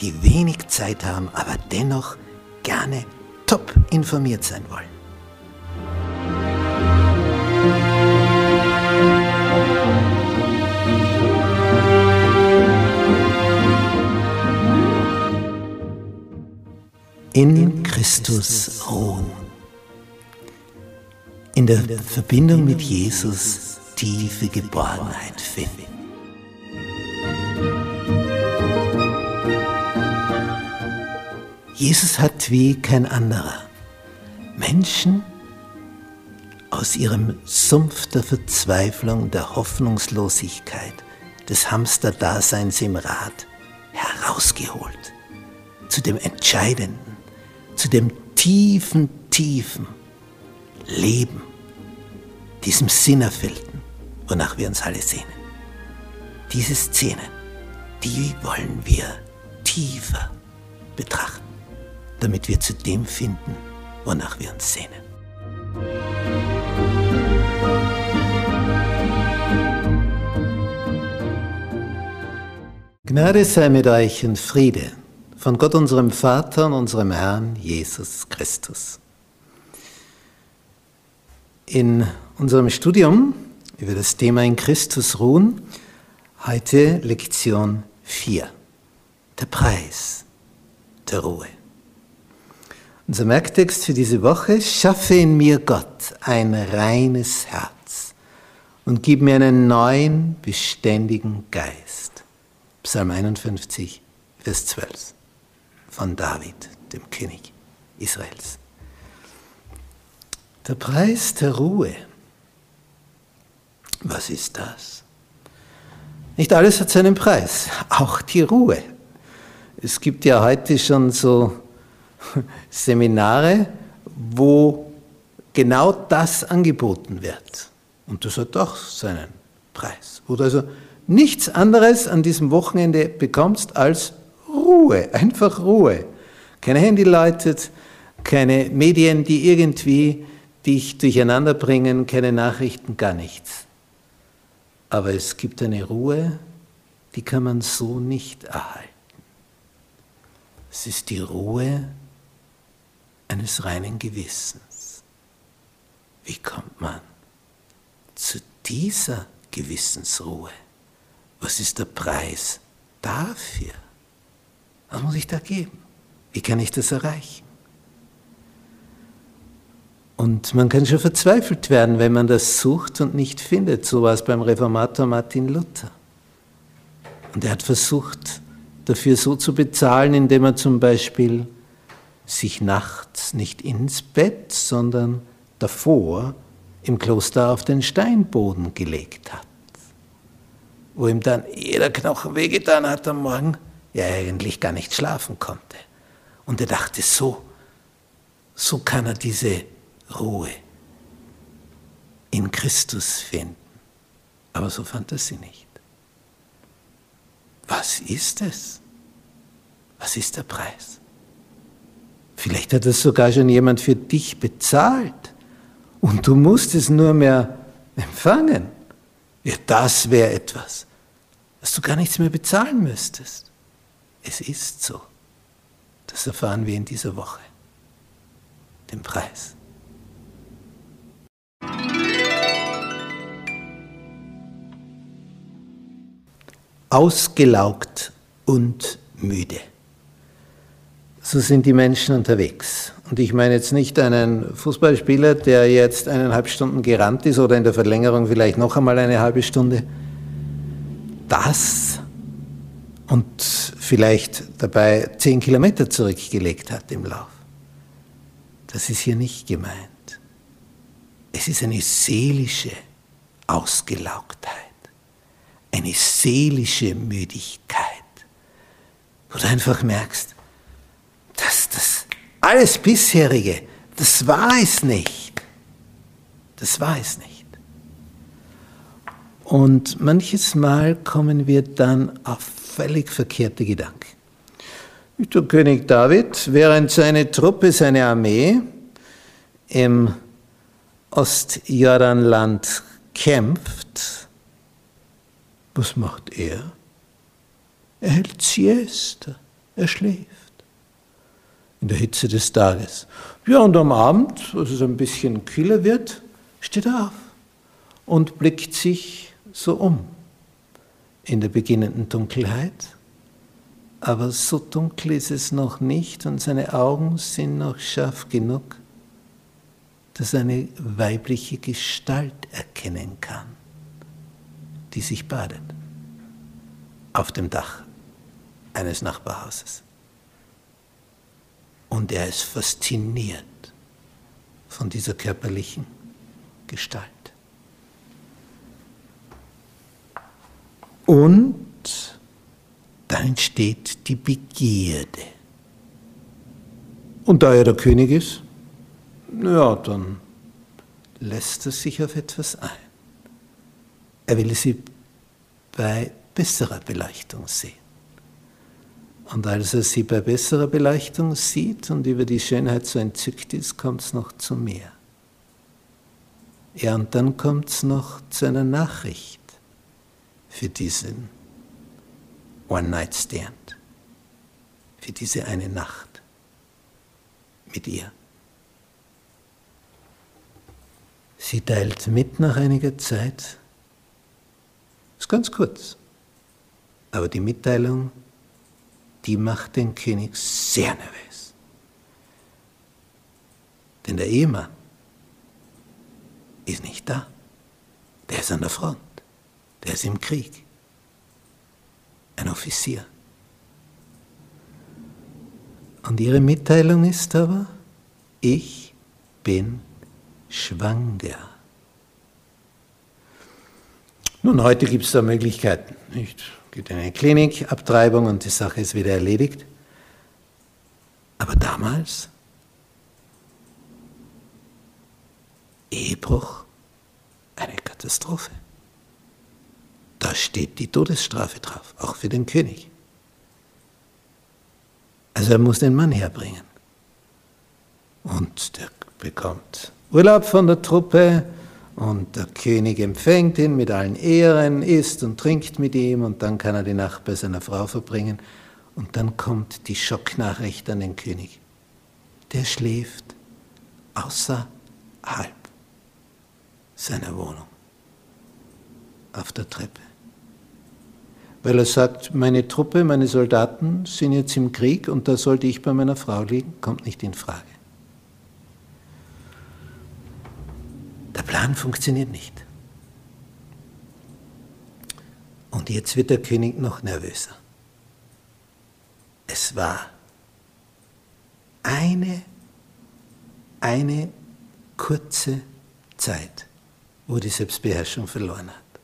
die wenig Zeit haben, aber dennoch gerne top informiert sein wollen. In Christus ruhen. In der Verbindung mit Jesus tiefe Geborgenheit finden. Jesus hat wie kein anderer Menschen aus ihrem Sumpf der Verzweiflung, der Hoffnungslosigkeit, des Hamsterdaseins im Rad herausgeholt zu dem Entscheidenden, zu dem tiefen, tiefen Leben, diesem Sinnerfüllten wonach wir uns alle sehnen. Diese Szenen, die wollen wir tiefer betrachten, damit wir zu dem finden, wonach wir uns sehnen. Gnade sei mit euch und Friede von Gott unserem Vater und unserem Herrn Jesus Christus. In unserem Studium über das Thema in Christus ruhen. Heute Lektion 4. Der Preis der Ruhe. Unser Merktext für diese Woche, schaffe in mir Gott ein reines Herz und gib mir einen neuen, beständigen Geist. Psalm 51, Vers 12 von David, dem König Israels. Der Preis der Ruhe. Was ist das? Nicht alles hat seinen Preis, auch die Ruhe. Es gibt ja heute schon so Seminare, wo genau das angeboten wird. Und das hat auch seinen Preis. Wo du also nichts anderes an diesem Wochenende bekommst als Ruhe, einfach Ruhe. Keine Handy läutet, keine Medien, die irgendwie dich durcheinander bringen, keine Nachrichten, gar nichts. Aber es gibt eine Ruhe, die kann man so nicht erhalten. Es ist die Ruhe eines reinen Gewissens. Wie kommt man zu dieser Gewissensruhe? Was ist der Preis dafür? Was muss ich da geben? Wie kann ich das erreichen? Und man kann schon verzweifelt werden, wenn man das sucht und nicht findet. So war es beim Reformator Martin Luther. Und er hat versucht, dafür so zu bezahlen, indem er zum Beispiel sich nachts nicht ins Bett, sondern davor im Kloster auf den Steinboden gelegt hat, wo ihm dann jeder Knochen wehgetan hat am Morgen, er eigentlich gar nicht schlafen konnte. Und er dachte, so, so kann er diese Ruhe in Christus finden. Aber so fand er sie nicht. Was ist es? Was ist der Preis? Vielleicht hat es sogar schon jemand für dich bezahlt und du musst es nur mehr empfangen. Ja, das wäre etwas, dass du gar nichts mehr bezahlen müsstest. Es ist so. Das erfahren wir in dieser Woche. Den Preis. ausgelaugt und müde. So sind die Menschen unterwegs. Und ich meine jetzt nicht einen Fußballspieler, der jetzt eineinhalb Stunden gerannt ist oder in der Verlängerung vielleicht noch einmal eine halbe Stunde. Das und vielleicht dabei zehn Kilometer zurückgelegt hat im Lauf. Das ist hier nicht gemeint. Es ist eine seelische Ausgelaugtheit, eine seelische Müdigkeit, wo du einfach merkst, alles bisherige, das war es nicht. Das war es nicht. Und manches Mal kommen wir dann auf völlig verkehrte Gedanken. Der König David, während seine Truppe, seine Armee im Ostjordanland kämpft, was macht er? Er hält Siesta, er schläft in der Hitze des Tages. Ja, und am Abend, als es ein bisschen kühler wird, steht er auf und blickt sich so um in der beginnenden Dunkelheit. Aber so dunkel ist es noch nicht und seine Augen sind noch scharf genug, dass er eine weibliche Gestalt erkennen kann, die sich badet auf dem Dach eines Nachbarhauses. Und er ist fasziniert von dieser körperlichen Gestalt. Und dann entsteht die Begierde. Und da er der König ist, ja, dann lässt er sich auf etwas ein. Er will sie bei besserer Beleuchtung sehen. Und als er sie bei besserer Beleuchtung sieht und über die Schönheit so entzückt ist, kommt es noch zu mehr. Ja, und dann kommt es noch zu einer Nachricht für diesen One-Night-Stand, für diese eine Nacht mit ihr. Sie teilt mit nach einiger Zeit, ist ganz kurz, aber die Mitteilung, die macht den König sehr nervös. Denn der Ehemann ist nicht da, der ist an der Front der ist im Krieg. Ein Offizier. Und ihre Mitteilung ist aber, ich bin schwanger. Nun, heute gibt es da Möglichkeiten. Es gibt eine Klinik, Abtreibung und die Sache ist wieder erledigt. Aber damals, Ehebruch, eine Katastrophe. Da steht die Todesstrafe drauf, auch für den König. Also er muss den Mann herbringen. Und der bekommt Urlaub von der Truppe und der König empfängt ihn mit allen Ehren, isst und trinkt mit ihm und dann kann er die Nacht bei seiner Frau verbringen. Und dann kommt die Schocknachricht an den König. Der schläft außerhalb seiner Wohnung auf der Treppe weil er sagt, meine Truppe, meine Soldaten sind jetzt im Krieg und da sollte ich bei meiner Frau liegen, kommt nicht in Frage. Der Plan funktioniert nicht. Und jetzt wird der König noch nervöser. Es war eine, eine kurze Zeit, wo die Selbstbeherrschung verloren hat.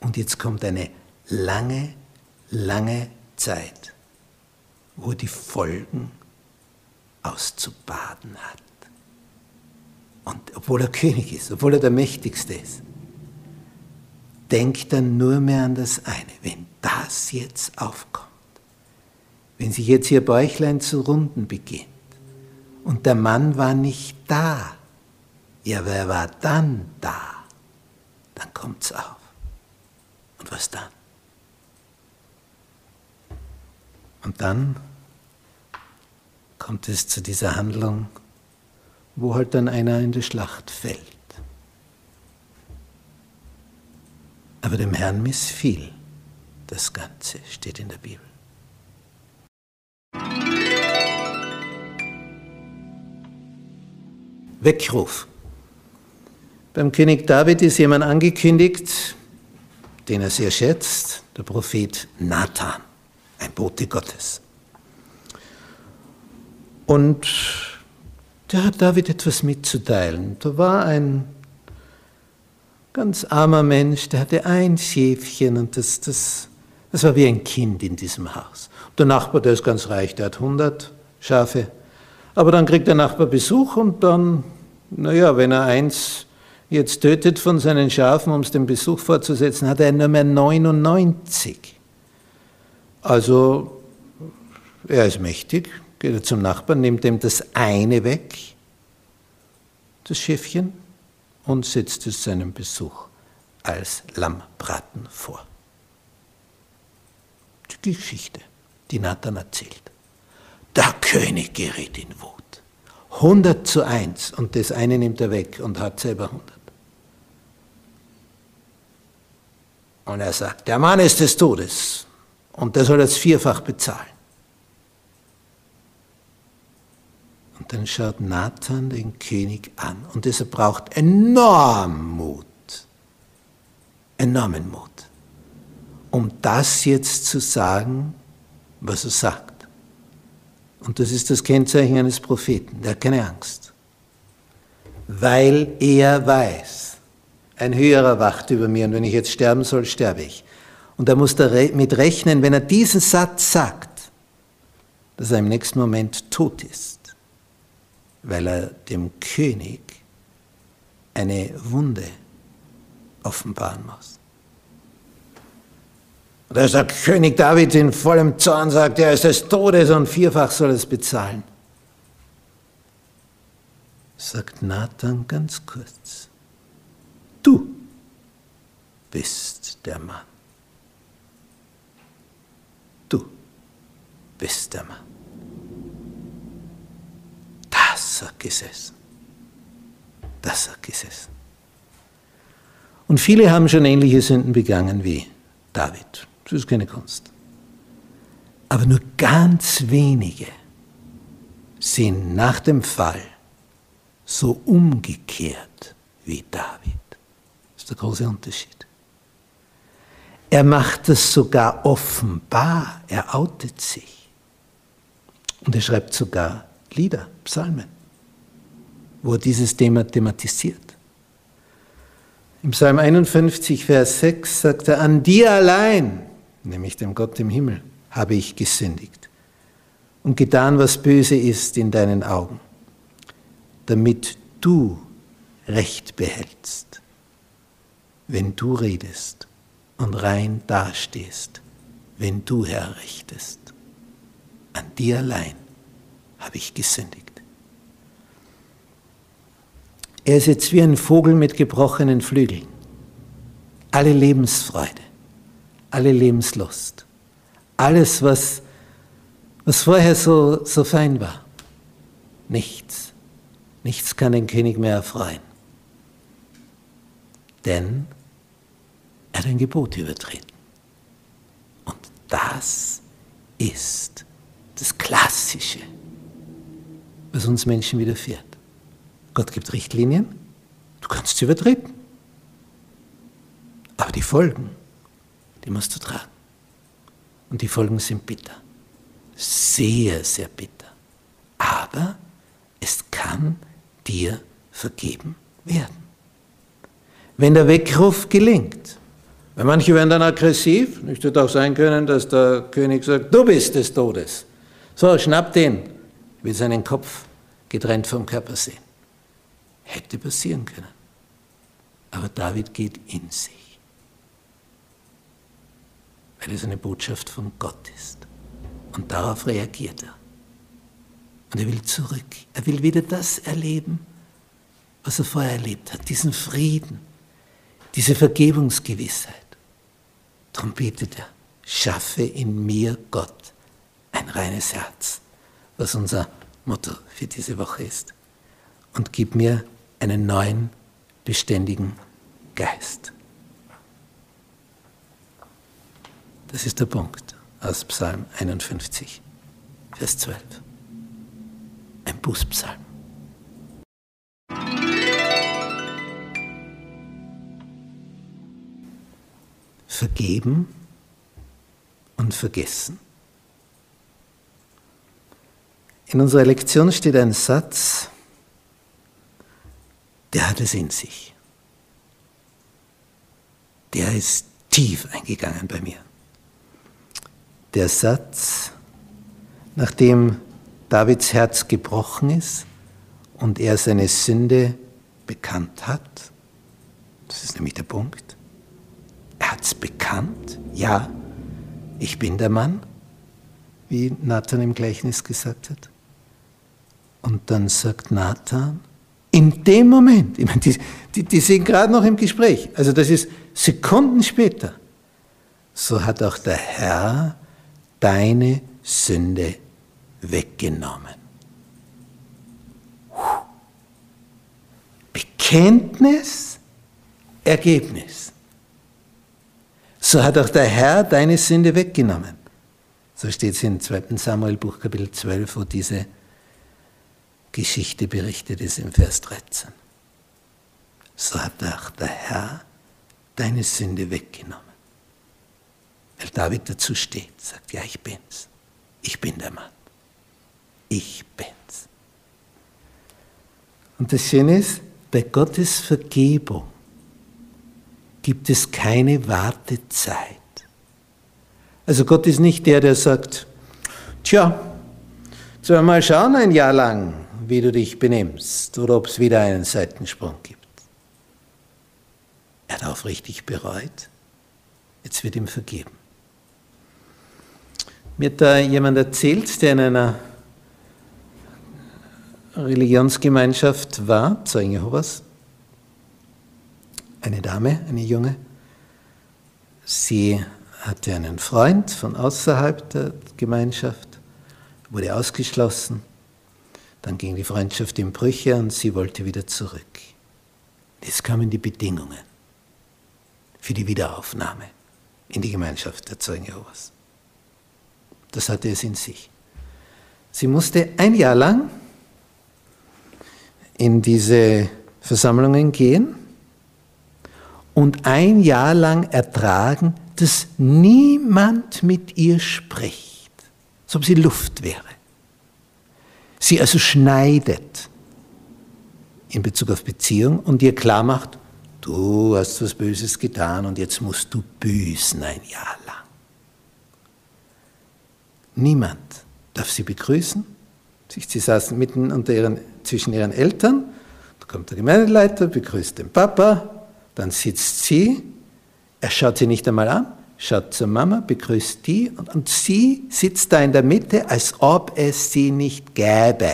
Und jetzt kommt eine lange, lange Zeit, wo die Folgen auszubaden hat. Und obwohl er König ist, obwohl er der Mächtigste ist, denkt er nur mehr an das eine. Wenn das jetzt aufkommt, wenn sich jetzt ihr Bäuchlein zu runden beginnt und der Mann war nicht da, ja, wer war dann da? Dann kommt's auf. Und was dann? Und dann kommt es zu dieser Handlung, wo halt dann einer in die Schlacht fällt. Aber dem Herrn missfiel, das Ganze, steht in der Bibel. Weckruf. Beim König David ist jemand angekündigt, den er sehr schätzt, der Prophet Nathan, ein Bote Gottes. Und der hat David etwas mitzuteilen. Da war ein ganz armer Mensch, der hatte ein Schäfchen und das, das, das war wie ein Kind in diesem Haus. Der Nachbar, der ist ganz reich, der hat 100 Schafe. Aber dann kriegt der Nachbar Besuch und dann, naja, wenn er eins jetzt tötet von seinen Schafen, um es dem Besuch fortzusetzen, hat er nur mehr 99. Also, er ist mächtig, geht er zum Nachbarn, nimmt ihm das eine weg, das Schäfchen, und setzt es seinem Besuch als Lammbraten vor. Die Geschichte, die Nathan erzählt. Der König gerät in Wut. 100 zu 1 und das eine nimmt er weg und hat selber 100. Und er sagt, der Mann ist des Todes und der soll das vierfach bezahlen. Dann schaut Nathan den König an und er braucht enorm Mut, enormen Mut, um das jetzt zu sagen, was er sagt. Und das ist das Kennzeichen eines Propheten, der hat keine Angst, weil er weiß, ein höherer wacht über mir und wenn ich jetzt sterben soll, sterbe ich. Und er muss damit rechnen, wenn er diesen Satz sagt, dass er im nächsten Moment tot ist weil er dem König eine Wunde offenbaren muss. Und als der König David in vollem Zorn sagt, er ist des Todes und vierfach soll es bezahlen, sagt Nathan ganz kurz, du bist der Mann. Du bist der Mann. Das hat gesessen. Das hat gesessen. Und viele haben schon ähnliche Sünden begangen wie David. Das ist keine Kunst. Aber nur ganz wenige sind nach dem Fall so umgekehrt wie David. Das ist der große Unterschied. Er macht es sogar offenbar, er outet sich. Und er schreibt sogar Lieder, Psalmen wo er dieses Thema thematisiert. Im Psalm 51, Vers 6 sagt er, an dir allein, nämlich dem Gott im Himmel, habe ich gesündigt und getan, was böse ist in deinen Augen, damit du Recht behältst, wenn du redest und rein dastehst, wenn du herrichtest. An dir allein habe ich gesündigt. Er ist jetzt wie ein Vogel mit gebrochenen Flügeln. Alle Lebensfreude, alle Lebenslust, alles, was, was vorher so, so fein war. Nichts, nichts kann den König mehr erfreuen. Denn er hat ein Gebot übertreten. Und das ist das Klassische, was uns Menschen widerfährt. Gott gibt Richtlinien, du kannst sie übertreten. Aber die Folgen, die musst du tragen. Und die Folgen sind bitter. Sehr, sehr bitter. Aber es kann dir vergeben werden. Wenn der Weckruf gelingt, weil manche werden dann aggressiv, es wird auch sein können, dass der König sagt, du bist des Todes. So, schnapp den, will seinen Kopf getrennt vom Körper sehen. Hätte passieren können. Aber David geht in sich, weil es eine Botschaft von Gott ist. Und darauf reagiert er. Und er will zurück. Er will wieder das erleben, was er vorher erlebt hat. Diesen Frieden, diese Vergebungsgewissheit. Darum betet er, schaffe in mir Gott ein reines Herz, was unser Motto für diese Woche ist. Und gib mir einen neuen, beständigen Geist. Das ist der Punkt aus Psalm 51, Vers 12. Ein Bußpsalm. Vergeben und vergessen. In unserer Lektion steht ein Satz, der hat es in sich. Der ist tief eingegangen bei mir. Der Satz, nachdem Davids Herz gebrochen ist und er seine Sünde bekannt hat, das ist nämlich der Punkt, er hat es bekannt, ja, ich bin der Mann, wie Nathan im Gleichnis gesagt hat. Und dann sagt Nathan, in dem Moment, ich meine, die, die, die sind gerade noch im Gespräch, also das ist Sekunden später, so hat auch der Herr deine Sünde weggenommen. Bekenntnis, Ergebnis. So hat auch der Herr deine Sünde weggenommen. So steht es in 2. Samuel Buch Kapitel 12, wo diese Geschichte berichtet ist im Vers 13. So hat auch der Herr deine Sünde weggenommen. Weil David dazu steht, sagt, ja, ich bin's. Ich bin der Mann. Ich bin's. Und das Schöne ist, bei Gottes Vergebung gibt es keine Wartezeit. Also Gott ist nicht der, der sagt, tja, sollen wir mal schauen ein Jahr lang, wie du dich benimmst oder ob es wieder einen Seitensprung gibt. Er hat aufrichtig bereut, jetzt wird ihm vergeben. Mir hat da jemand erzählt, der in einer Religionsgemeinschaft war, Zeugen Jehovas, eine Dame, eine junge. Sie hatte einen Freund von außerhalb der Gemeinschaft, wurde ausgeschlossen. Dann ging die Freundschaft in Brüche und sie wollte wieder zurück. Jetzt kamen die Bedingungen für die Wiederaufnahme in die Gemeinschaft der Zeugen Jehovas. Das hatte es in sich. Sie musste ein Jahr lang in diese Versammlungen gehen und ein Jahr lang ertragen, dass niemand mit ihr spricht, als ob sie Luft wäre. Sie also schneidet in Bezug auf Beziehung und ihr klar macht, du hast was Böses getan und jetzt musst du büßen ein Jahr lang. Niemand darf sie begrüßen. Sie saßen mitten unter ihren, zwischen ihren Eltern. Da kommt der Gemeindeleiter, begrüßt den Papa, dann sitzt sie, er schaut sie nicht einmal an, schaut zur Mama, begrüßt die und, und sie sitzt da in der Mitte, als ob es sie nicht gäbe.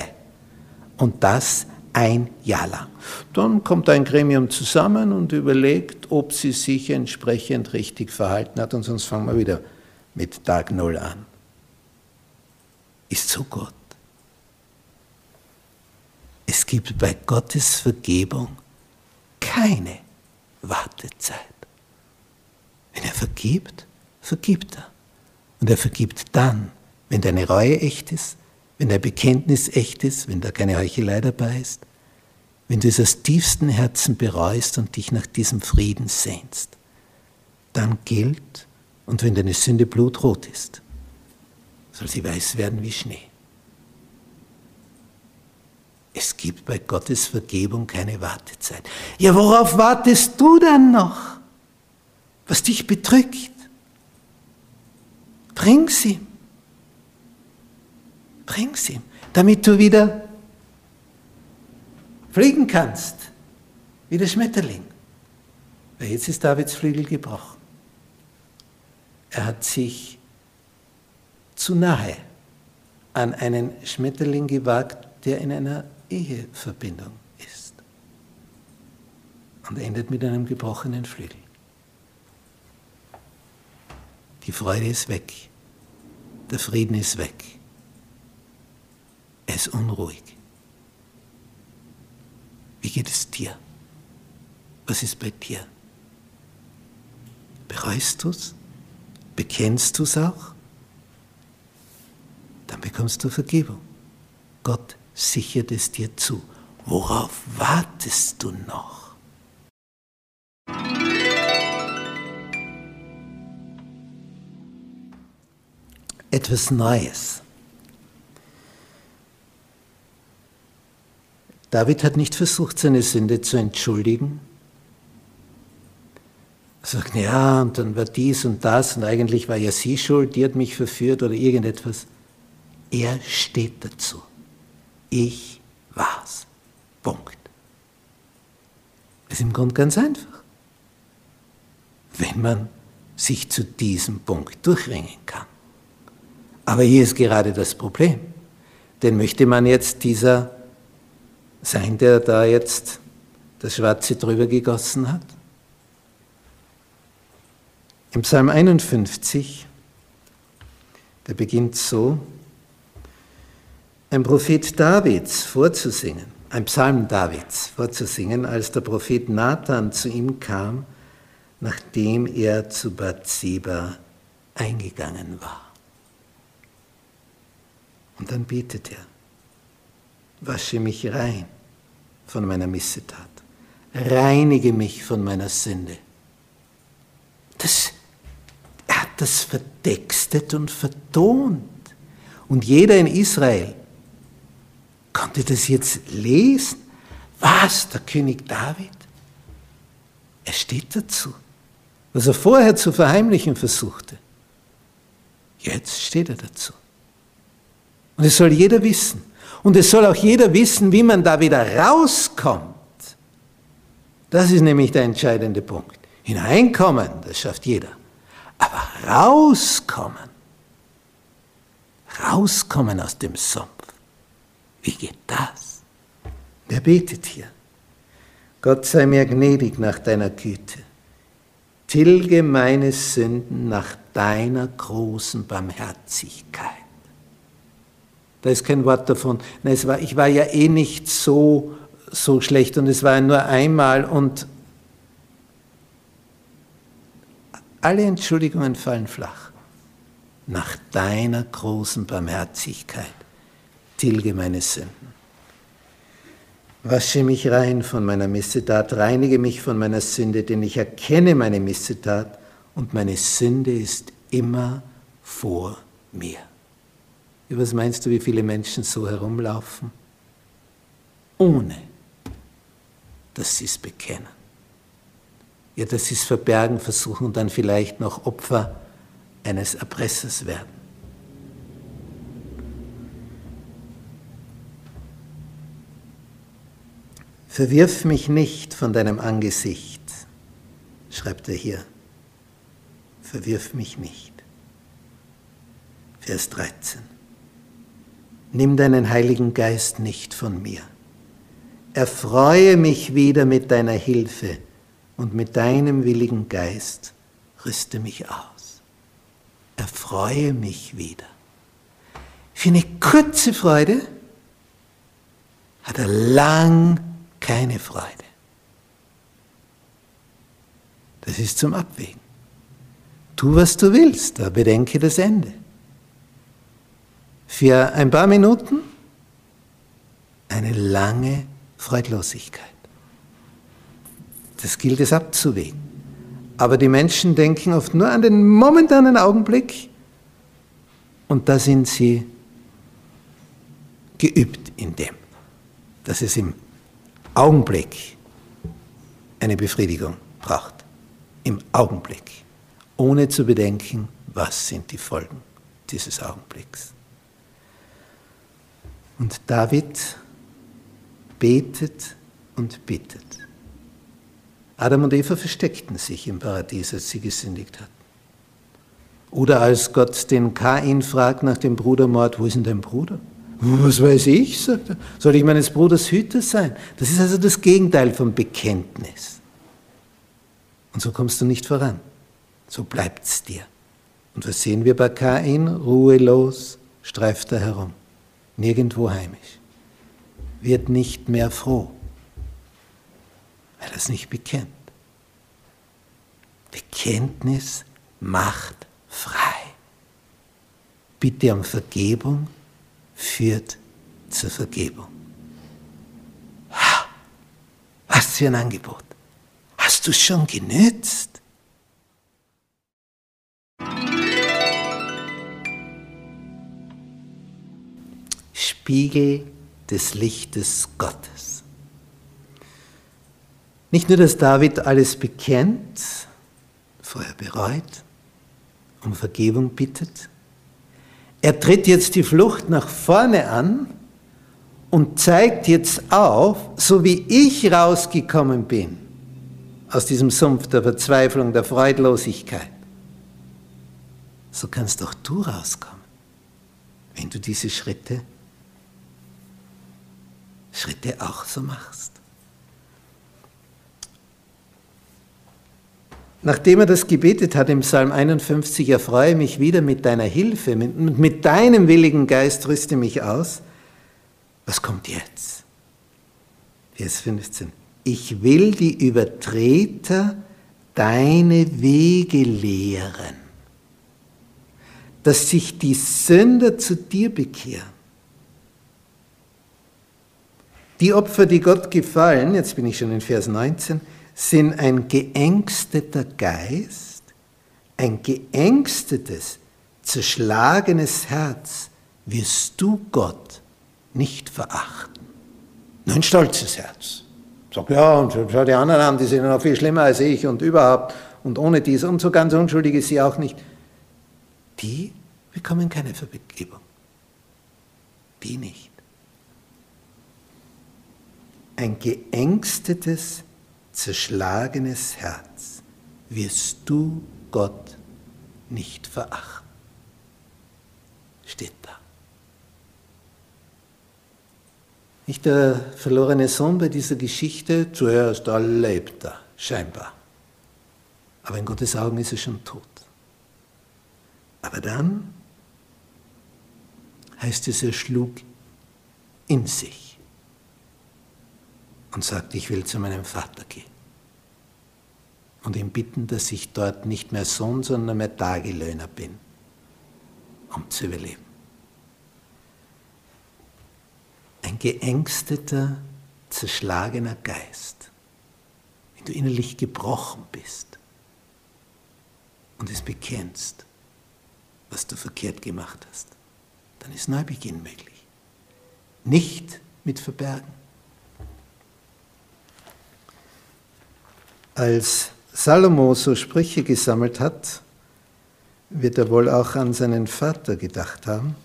Und das ein Jahr lang. Dann kommt ein Gremium zusammen und überlegt, ob sie sich entsprechend richtig verhalten hat und sonst fangen wir wieder mit Tag Null an. Ist so Gott. Es gibt bei Gottes Vergebung keine Wartezeit. Wenn er vergibt, vergibt er. Und er vergibt dann, wenn deine Reue echt ist, wenn dein Bekenntnis echt ist, wenn da keine Heuchelei dabei ist, wenn du es aus tiefstem Herzen bereust und dich nach diesem Frieden sehnst, dann gilt, und wenn deine Sünde blutrot ist, soll sie weiß werden wie Schnee. Es gibt bei Gottes Vergebung keine Wartezeit. Ja, worauf wartest du dann noch? Was dich bedrückt? Bring's ihm. Bring's ihm, damit du wieder fliegen kannst, wie der Schmetterling. Weil jetzt ist Davids Flügel gebrochen. Er hat sich zu nahe an einen Schmetterling gewagt, der in einer Eheverbindung ist. Und endet mit einem gebrochenen Flügel. Die Freude ist weg. Der Frieden ist weg. Er ist unruhig. Wie geht es dir? Was ist bei dir? Bereust du es? bekennst du es auch, dann bekommst du Vergebung. Gott sichert es dir zu. Worauf wartest du noch? Etwas Neues. David hat nicht versucht, seine Sünde zu entschuldigen. Er sagt, ja, und dann war dies und das und eigentlich war ja sie schuld, die hat mich verführt oder irgendetwas. Er steht dazu. Ich war's. Punkt. Das ist im Grunde ganz einfach. Wenn man sich zu diesem Punkt durchringen kann. Aber hier ist gerade das Problem. Denn möchte man jetzt dieser sein, der da jetzt das Schwarze drüber gegossen hat? Im Psalm 51, der beginnt so, ein Prophet Davids vorzusingen, ein Psalm Davids vorzusingen, als der Prophet Nathan zu ihm kam, nachdem er zu Bathseba eingegangen war. Und dann betet er, wasche mich rein von meiner Missetat, reinige mich von meiner Sünde. Das, er hat das vertextet und vertont. Und jeder in Israel konnte das jetzt lesen. Was, der König David? Er steht dazu. Was er vorher zu verheimlichen versuchte. Jetzt steht er dazu. Und es soll jeder wissen. Und es soll auch jeder wissen, wie man da wieder rauskommt. Das ist nämlich der entscheidende Punkt. Hineinkommen, das schafft jeder. Aber rauskommen, rauskommen aus dem Sumpf, wie geht das? Wer betet hier? Gott sei mir gnädig nach deiner Güte. Tilge meine Sünden nach deiner großen Barmherzigkeit. Da ist kein Wort davon. Nein, es war, ich war ja eh nicht so, so schlecht und es war nur einmal und alle Entschuldigungen fallen flach. Nach deiner großen Barmherzigkeit tilge meine Sünden. Wasche mich rein von meiner Missetat, reinige mich von meiner Sünde, denn ich erkenne meine Missetat und meine Sünde ist immer vor mir. Was meinst du, wie viele Menschen so herumlaufen? Ohne, dass sie es bekennen. Ja, dass sie es verbergen versuchen und dann vielleicht noch Opfer eines Erpressers werden. Verwirf mich nicht von deinem Angesicht, schreibt er hier. Verwirf mich nicht. Vers 13. Nimm deinen Heiligen Geist nicht von mir. Erfreue mich wieder mit deiner Hilfe und mit deinem willigen Geist rüste mich aus. Erfreue mich wieder. Für eine kurze Freude hat er lang keine Freude. Das ist zum Abwägen. Tu, was du willst, aber bedenke das Ende für ein paar Minuten eine lange Freudlosigkeit. Das gilt es abzuwägen. Aber die Menschen denken oft nur an den momentanen Augenblick und da sind sie geübt in dem, dass es im Augenblick eine Befriedigung braucht. Im Augenblick. Ohne zu bedenken, was sind die Folgen dieses Augenblicks. Und David betet und bittet. Adam und Eva versteckten sich im Paradies, als sie gesündigt hatten. Oder als Gott den Kain fragt nach dem Brudermord, wo ist denn dein Bruder? Was weiß ich, sagt er. Soll ich meines Bruders Hüter sein? Das ist also das Gegenteil vom Bekenntnis. Und so kommst du nicht voran. So bleibt's dir. Und was sehen wir bei Kain? Ruhelos streift er herum nirgendwo heimisch, wird nicht mehr froh, weil er es nicht bekennt. Bekenntnis macht frei. Bitte um Vergebung führt zur Vergebung. Was für ein Angebot. Hast du es schon genützt? Spiegel des Lichtes Gottes. Nicht nur, dass David alles bekennt, vorher bereut, um Vergebung bittet, er tritt jetzt die Flucht nach vorne an und zeigt jetzt auf, so wie ich rausgekommen bin aus diesem Sumpf der Verzweiflung, der Freudlosigkeit, so kannst auch du rauskommen, wenn du diese Schritte, Schritte auch so machst. Nachdem er das gebetet hat im Psalm 51, erfreue mich wieder mit deiner Hilfe, mit, mit deinem willigen Geist rüste mich aus, was kommt jetzt? Vers 15. Ich will die Übertreter deine Wege lehren, dass sich die Sünder zu dir bekehren. Die Opfer, die Gott gefallen, jetzt bin ich schon in Vers 19, sind ein geängsteter Geist, ein geängstetes, zerschlagenes Herz wirst du Gott nicht verachten. Nur ein stolzes Herz. Sag, ja, und schau die anderen an, die sind noch viel schlimmer als ich und überhaupt und ohne dies und so ganz unschuldig ist sie auch nicht. Die bekommen keine Vergebung. Die nicht. Ein geängstetes, zerschlagenes Herz wirst du Gott nicht verachten. Steht da. Nicht der verlorene Sohn bei dieser Geschichte, zuerst da lebt er, scheinbar. Aber in Gottes Augen ist er schon tot. Aber dann heißt es, er schlug in sich und sagte, ich will zu meinem Vater gehen. Und ihn bitten, dass ich dort nicht mehr Sohn, sondern mehr Tagelöhner bin, um zu überleben. ein geängsteter, zerschlagener Geist, wenn du innerlich gebrochen bist und es bekennst, was du verkehrt gemacht hast, dann ist Neubeginn möglich. Nicht mit Verbergen. Als Salomo so Sprüche gesammelt hat, wird er wohl auch an seinen Vater gedacht haben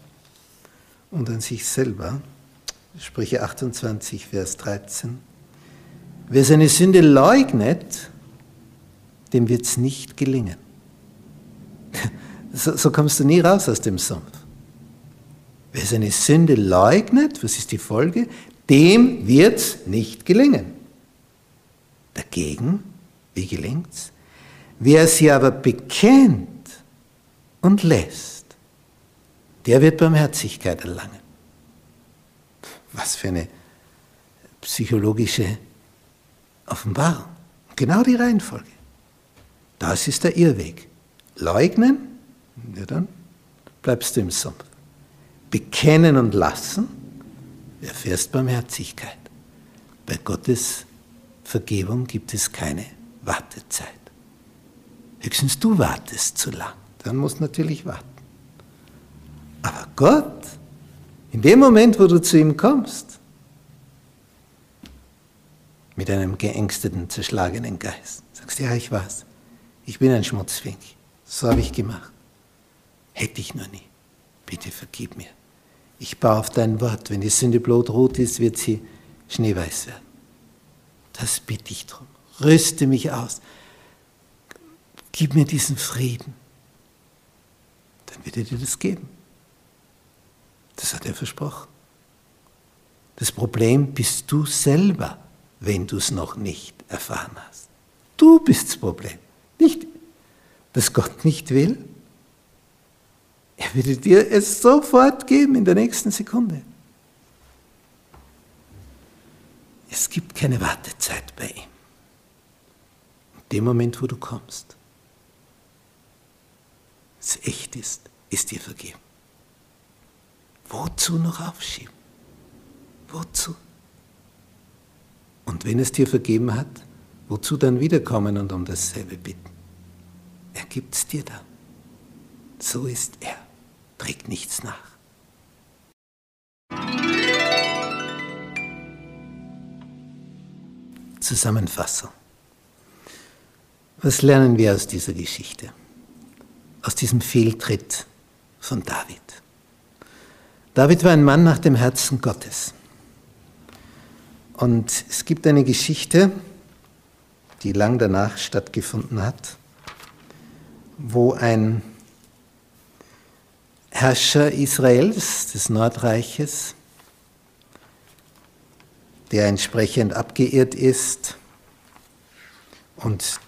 und an sich selber. Sprüche 28, Vers 13. Wer seine Sünde leugnet, dem wird es nicht gelingen. So, so, kommst du nie raus aus dem Sumpf. Wer seine Sünde leugnet, was ist die Folge? Dem wird es nicht gelingen. Dagegen, wie gelingt's? Wer sie aber bekennt und lässt, der wird Barmherzigkeit erlangen. Was für eine psychologische Offenbarung. Genau die Reihenfolge. Das ist der Irrweg. Leugnen, ja dann bleibst du im Sumpf. Bekennen und lassen, erfährst Barmherzigkeit. Bei Gottes Vergebung gibt es keine Wartezeit. Höchstens du wartest zu lang, dann musst du natürlich warten. Aber Gott in dem Moment, wo du zu ihm kommst, mit einem geängsteten, zerschlagenen Geist, sagst du, ja, ich weiß, ich bin ein Schmutzfink, so habe ich gemacht. Hätte ich nur nie. Bitte vergib mir. Ich baue auf dein Wort. Wenn die Sünde blutrot ist, wird sie schneeweiß werden. Das bitte ich drum. Rüste mich aus. Gib mir diesen Frieden. Dann wird er dir das geben. Das hat er versprochen. Das Problem bist du selber, wenn du es noch nicht erfahren hast. Du bist das Problem. Nicht, dass Gott nicht will. Er würde dir es sofort geben in der nächsten Sekunde. Es gibt keine Wartezeit bei ihm. Dem Moment, wo du kommst. es echt ist, ist dir vergeben. Wozu noch aufschieben? Wozu? Und wenn es dir vergeben hat, wozu dann wiederkommen und um dasselbe bitten? Er gibt es dir dann. So ist er, trägt nichts nach. Zusammenfassung. Was lernen wir aus dieser Geschichte? Aus diesem Fehltritt von David. David war ein Mann nach dem Herzen Gottes. Und es gibt eine Geschichte, die lang danach stattgefunden hat, wo ein Herrscher Israels, des Nordreiches, der entsprechend abgeirrt ist und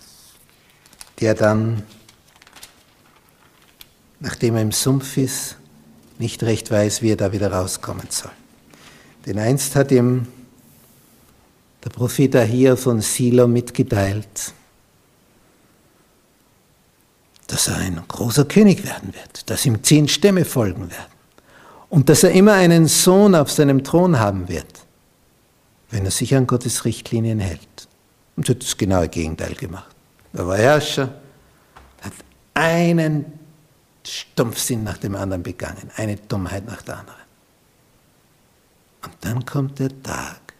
der dann, nachdem er im Sumpf ist, nicht recht weiß, wie er da wieder rauskommen soll. Denn einst hat ihm der Prophet Ahia von Silo mitgeteilt, dass er ein großer König werden wird, dass ihm zehn Stämme folgen werden und dass er immer einen Sohn auf seinem Thron haben wird, wenn er sich an Gottes Richtlinien hält. Und er hat das genaue Gegenteil gemacht. Er war Herrscher, hat einen Stumpfsinn nach dem anderen begangen, eine Dummheit nach der anderen. Und dann kommt der Tag,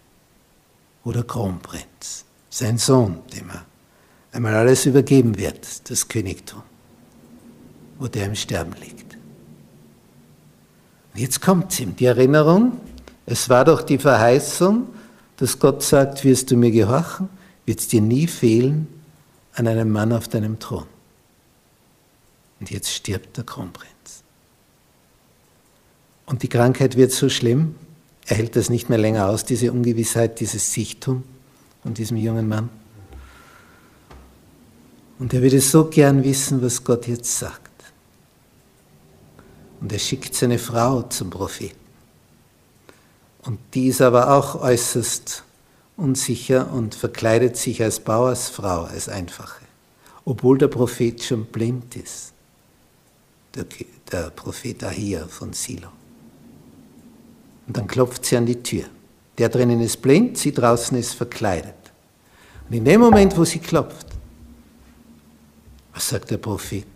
wo der Kronprinz, sein Sohn, dem er einmal alles übergeben wird, das Königtum, wo der im Sterben liegt. Und jetzt kommt ihm die Erinnerung, es war doch die Verheißung, dass Gott sagt, wirst du mir gehorchen, wird es dir nie fehlen an einem Mann auf deinem Thron. Und jetzt stirbt der Kronprinz. Und die Krankheit wird so schlimm, er hält das nicht mehr länger aus, diese Ungewissheit, dieses Sichtum von diesem jungen Mann. Und er würde so gern wissen, was Gott jetzt sagt. Und er schickt seine Frau zum Propheten. Und die ist aber auch äußerst unsicher und verkleidet sich als Bauersfrau, als einfache, obwohl der Prophet schon blind ist, der, der Prophet Ahia von Silo. Und dann klopft sie an die Tür. Der drinnen ist blind, sie draußen ist verkleidet. Und in dem Moment, wo sie klopft, was sagt der Prophet?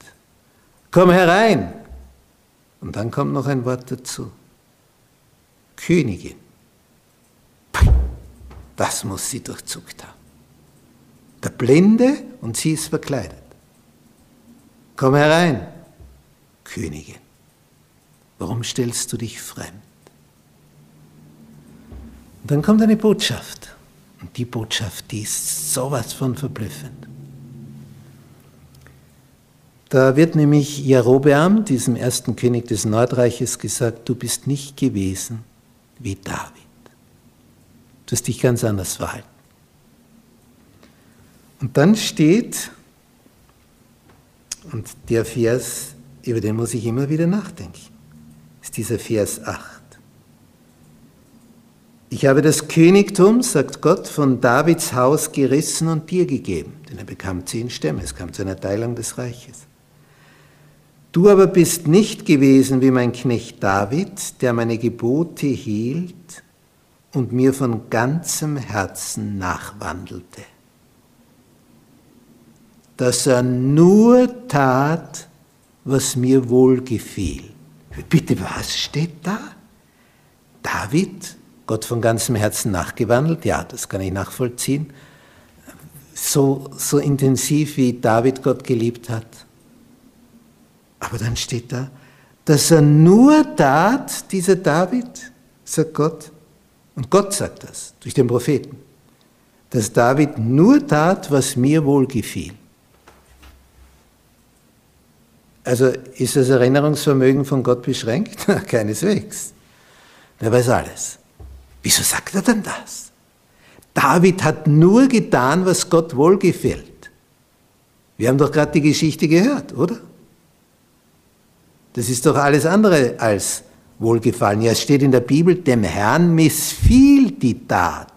Komm herein! Und dann kommt noch ein Wort dazu. Königin. Das muss sie durchzuckt haben. Der Blinde und sie ist verkleidet. Komm herein, Königin. Warum stellst du dich fremd? Und dann kommt eine Botschaft. Und die Botschaft, die ist sowas von verblüffend. Da wird nämlich Jerobeam, diesem ersten König des Nordreiches, gesagt, du bist nicht gewesen wie David. Du hast dich ganz anders verhalten. Und dann steht, und der Vers, über den muss ich immer wieder nachdenken, ist dieser Vers 8. Ich habe das Königtum, sagt Gott, von Davids Haus gerissen und dir gegeben, denn er bekam zehn Stämme, es kam zu einer Teilung des Reiches. Du aber bist nicht gewesen wie mein Knecht David, der meine Gebote hielt und mir von ganzem Herzen nachwandelte, dass er nur tat, was mir wohlgefiel. Bitte, was steht da? David Gott von ganzem Herzen nachgewandelt? Ja, das kann ich nachvollziehen. So, so intensiv wie David Gott geliebt hat. Aber dann steht da, dass er nur tat, dieser David, sagt Gott, und Gott sagt das durch den Propheten, dass David nur tat, was mir wohl gefiel. Also ist das Erinnerungsvermögen von Gott beschränkt? Keineswegs. Er weiß alles. Wieso sagt er denn das? David hat nur getan, was Gott wohlgefällt. Wir haben doch gerade die Geschichte gehört, oder? Das ist doch alles andere als wohlgefallen. Ja, es steht in der Bibel, dem Herrn missfiel die Tat.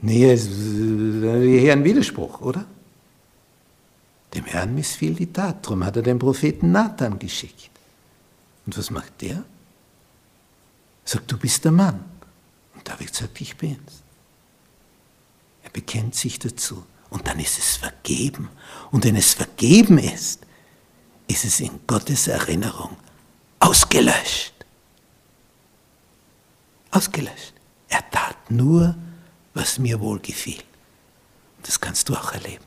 Nee, es ist hier ein Widerspruch, oder? Dem Herrn missfiel die Tat, darum hat er den Propheten Nathan geschickt. Und was macht der? Sagt, du bist der Mann. Und David sagt, ich bin's. Er bekennt sich dazu. Und dann ist es vergeben. Und wenn es vergeben ist, ist es in Gottes Erinnerung ausgelöscht. Ausgelöscht. Er tat nur, was mir wohl gefiel. Das kannst du auch erleben.